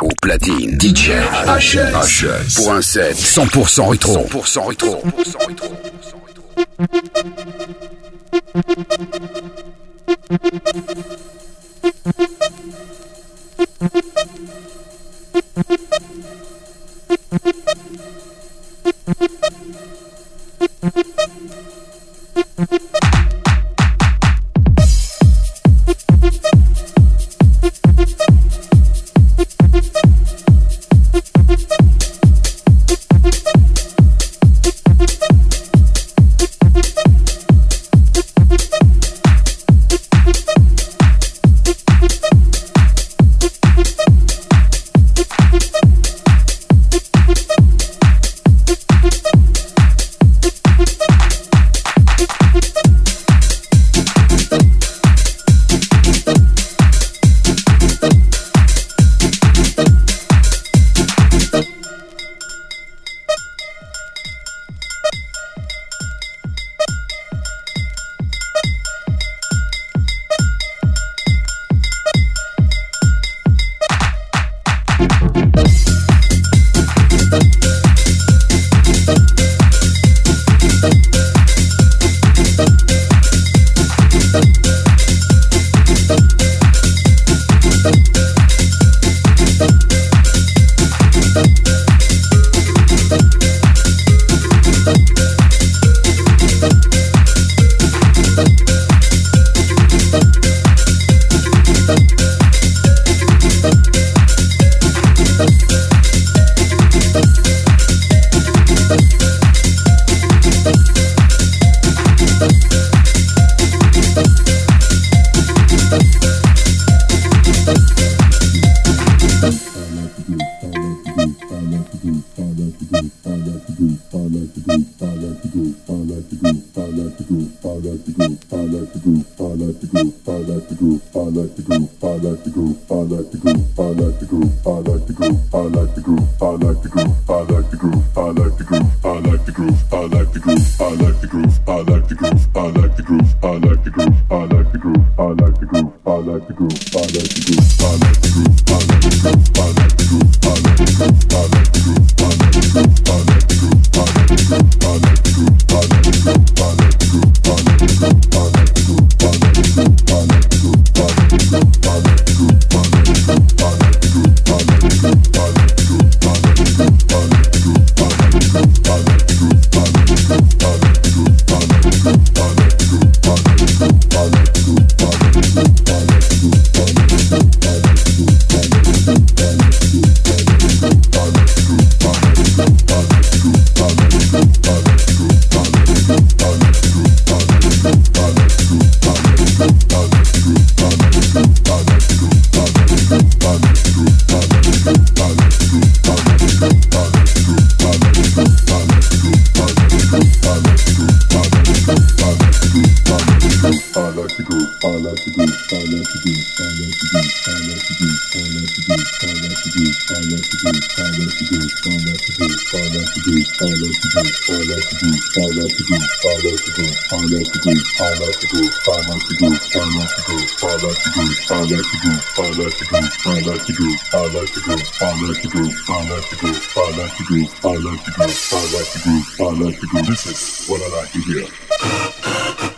Au platine, DJ HS, pour un set 100% rétro. 100% rétro. 100% rétro. This is I like to hear. I like the groove. I like the groove. I like the groove. I like the groove. This is what I like to groove.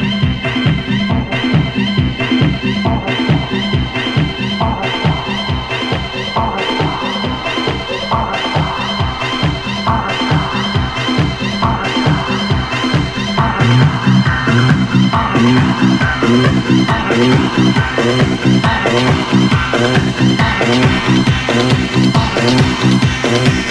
Thank you.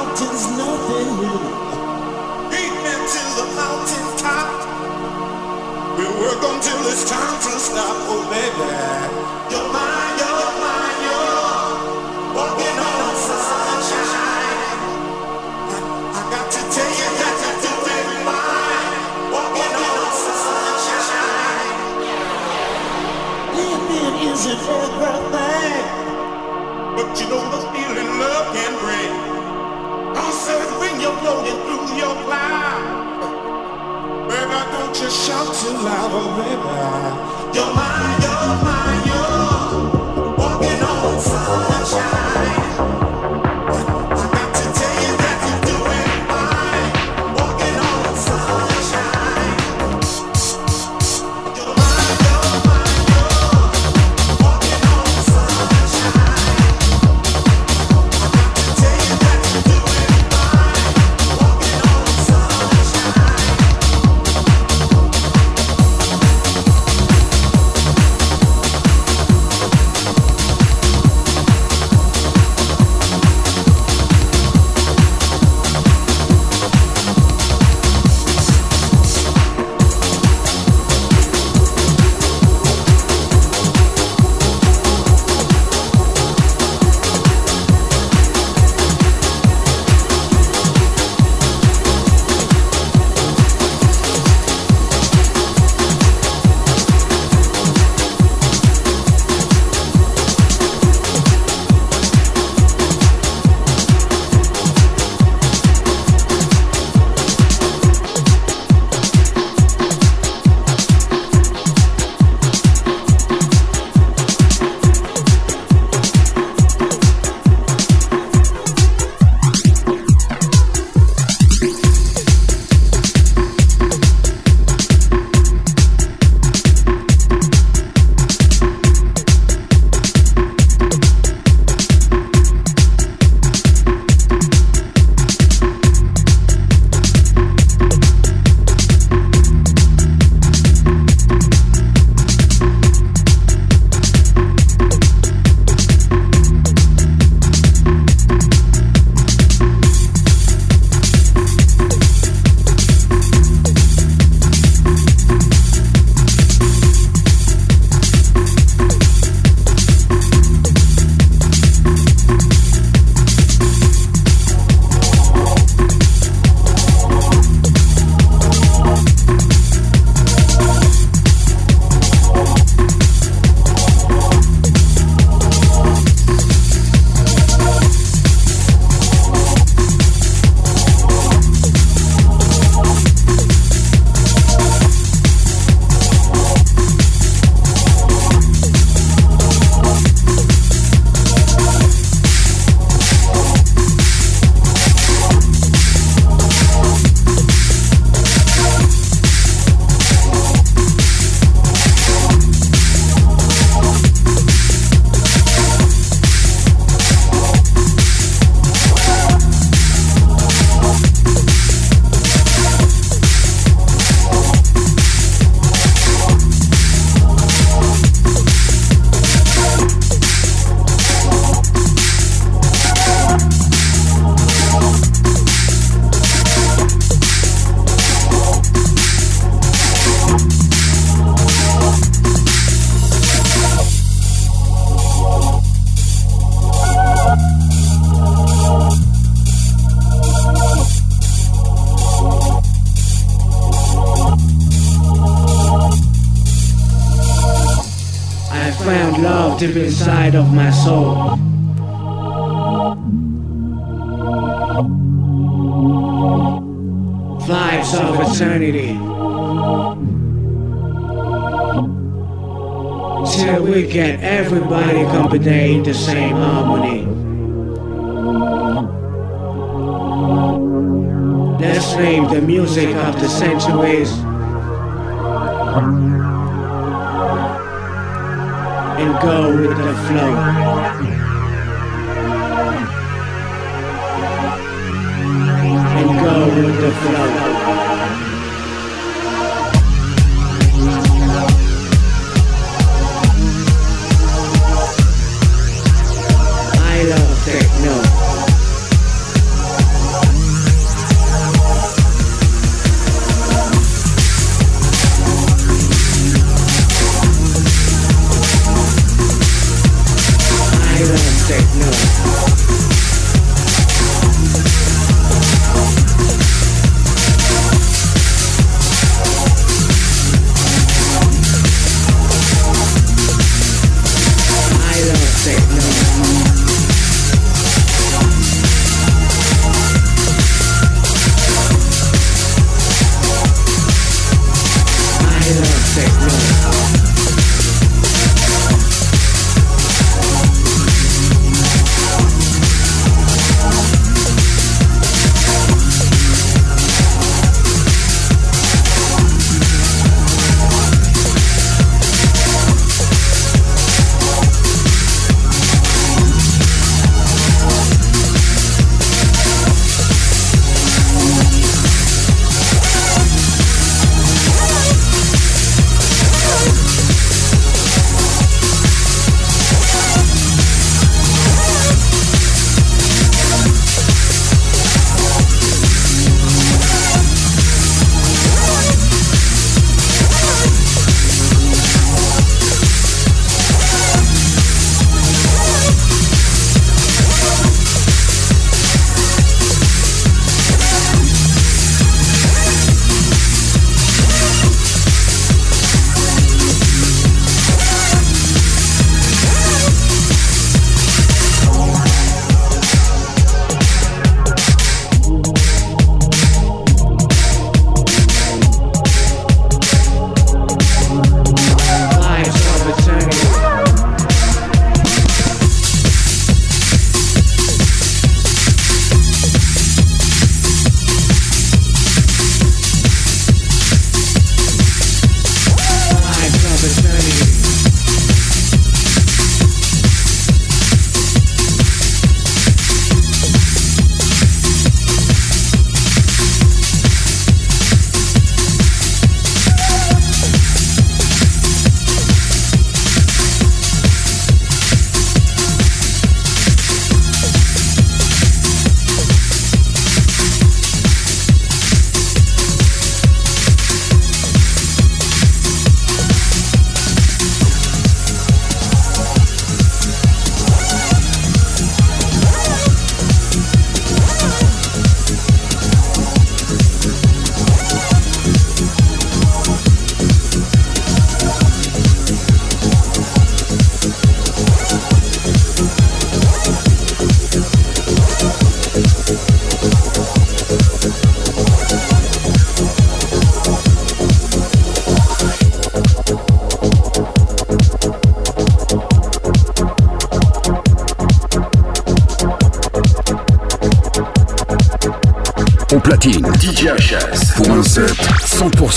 mountains, nothing new. Eating to the mountain top. We work until it's time to stop, oh baby. you shout too loud, oh baby. You're my, you're my, you're walking on sunshine. Deep inside of my soul. Vibes of eternity. Till we get everybody company in the same harmony. Let's name the music of the centuries. Flow.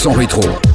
100% rétro.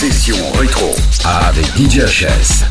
Session rétro avec DJ HS.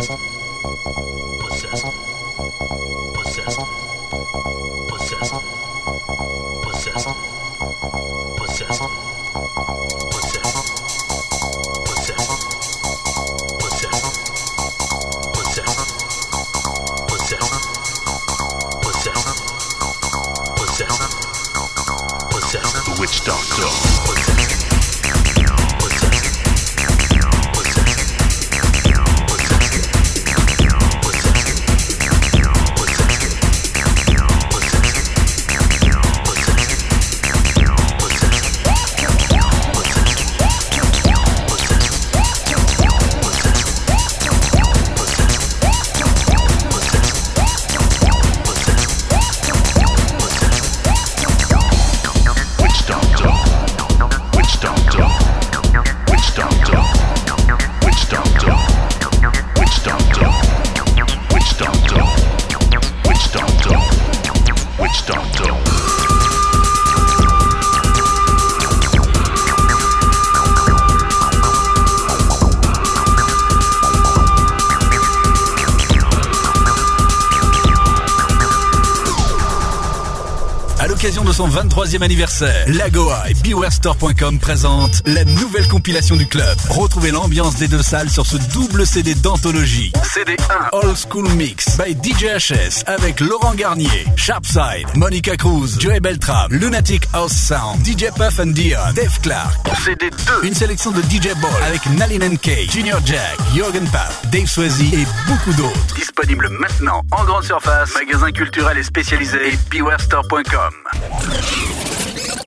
possessed, possessed, possessed, possessed, possessed, possessed, possessed. Witch Doctor. Son 23e anniversaire, Lagoa et BewareStore.com présentent la nouvelle compilation du club. Retrouvez l'ambiance des deux salles sur ce double CD d'anthologie. CD 1, Old School Mix by DJHS avec Laurent Garnier, Sharpside, Monica Cruz, Joey Beltram, Lunatic House Sound, DJ Puff and Dion, Dave Clark. CD 2, une sélection de DJ Ball avec Nalin K, Junior Jack, Jorgen Papp, Dave Swayze et beaucoup d'autres. Disponible maintenant en grande surface, magasin culturel et spécialisé et BewareStore.com. Yeah.